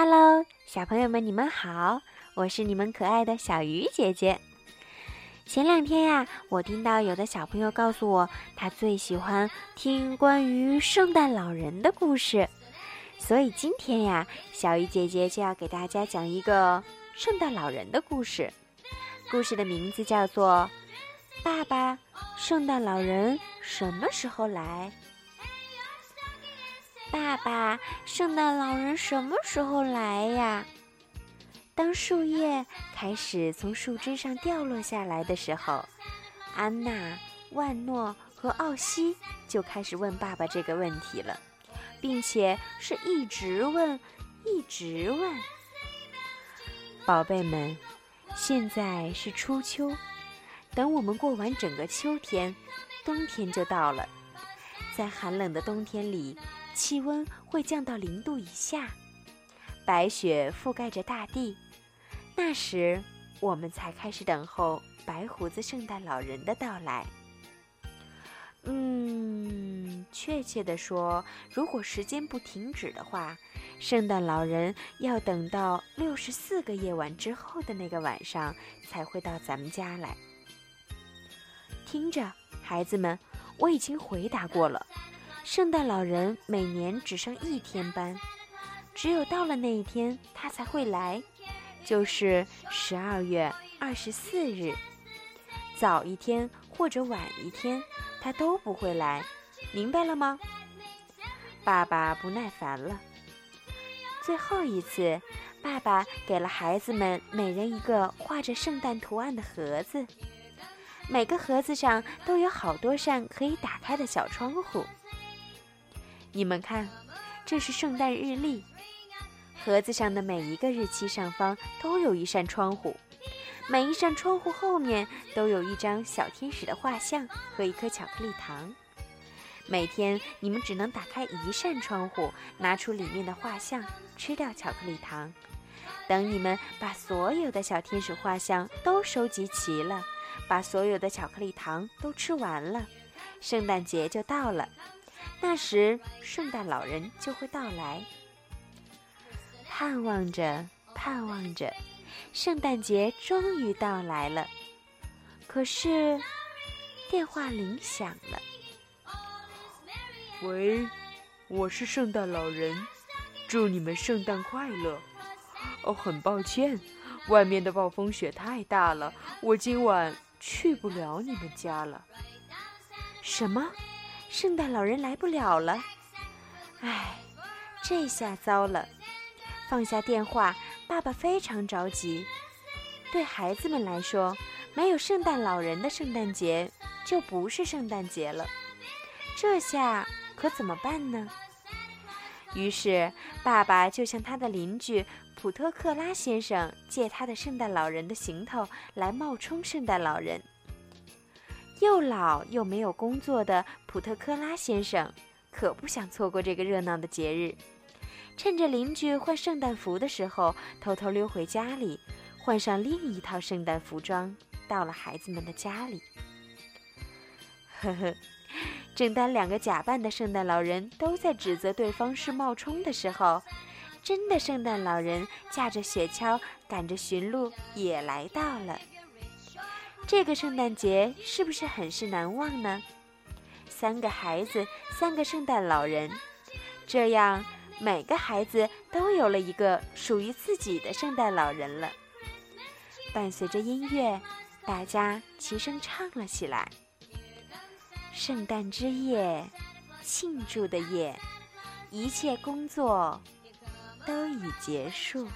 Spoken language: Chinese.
Hello，小朋友们，你们好，我是你们可爱的小鱼姐姐。前两天呀，我听到有的小朋友告诉我，他最喜欢听关于圣诞老人的故事，所以今天呀，小鱼姐姐就要给大家讲一个圣诞老人的故事。故事的名字叫做《爸爸，圣诞老人什么时候来》。爸爸，圣诞老人什么时候来呀？当树叶开始从树枝上掉落下来的时候，安娜、万诺和奥西就开始问爸爸这个问题了，并且是一直问，一直问。宝贝们，现在是初秋，等我们过完整个秋天，冬天就到了。在寒冷的冬天里。气温会降到零度以下，白雪覆盖着大地。那时，我们才开始等候白胡子圣诞老人的到来。嗯，确切的说，如果时间不停止的话，圣诞老人要等到六十四个夜晚之后的那个晚上才会到咱们家来。听着，孩子们，我已经回答过了。圣诞老人每年只上一天班，只有到了那一天，他才会来，就是十二月二十四日。早一天或者晚一天，他都不会来，明白了吗？爸爸不耐烦了。最后一次，爸爸给了孩子们每人一个画着圣诞图案的盒子，每个盒子上都有好多扇可以打开的小窗户。你们看，这是圣诞日历。盒子上的每一个日期上方都有一扇窗户，每一扇窗户后面都有一张小天使的画像和一颗巧克力糖。每天你们只能打开一扇窗户，拿出里面的画像，吃掉巧克力糖。等你们把所有的小天使画像都收集齐了，把所有的巧克力糖都吃完了，圣诞节就到了。那时，圣诞老人就会到来。盼望着，盼望着，圣诞节终于到来了。可是，电话铃响了。喂，我是圣诞老人，祝你们圣诞快乐。哦，很抱歉，外面的暴风雪太大了，我今晚去不了你们家了。什么？圣诞老人来不了了，唉，这下糟了！放下电话，爸爸非常着急。对孩子们来说，没有圣诞老人的圣诞节就不是圣诞节了。这下可怎么办呢？于是，爸爸就向他的邻居普特克拉先生借他的圣诞老人的行头来冒充圣诞老人。又老又没有工作的普特克拉先生，可不想错过这个热闹的节日。趁着邻居换圣诞服的时候，偷偷溜回家里，换上另一套圣诞服装，到了孩子们的家里。呵呵，正当两个假扮的圣诞老人都在指责对方是冒充的时候，真的圣诞老人驾着雪橇，赶着驯鹿也来到了。这个圣诞节是不是很是难忘呢？三个孩子，三个圣诞老人，这样每个孩子都有了一个属于自己的圣诞老人了。伴随着音乐，大家齐声唱了起来：“圣诞之夜，庆祝的夜，一切工作都已结束。”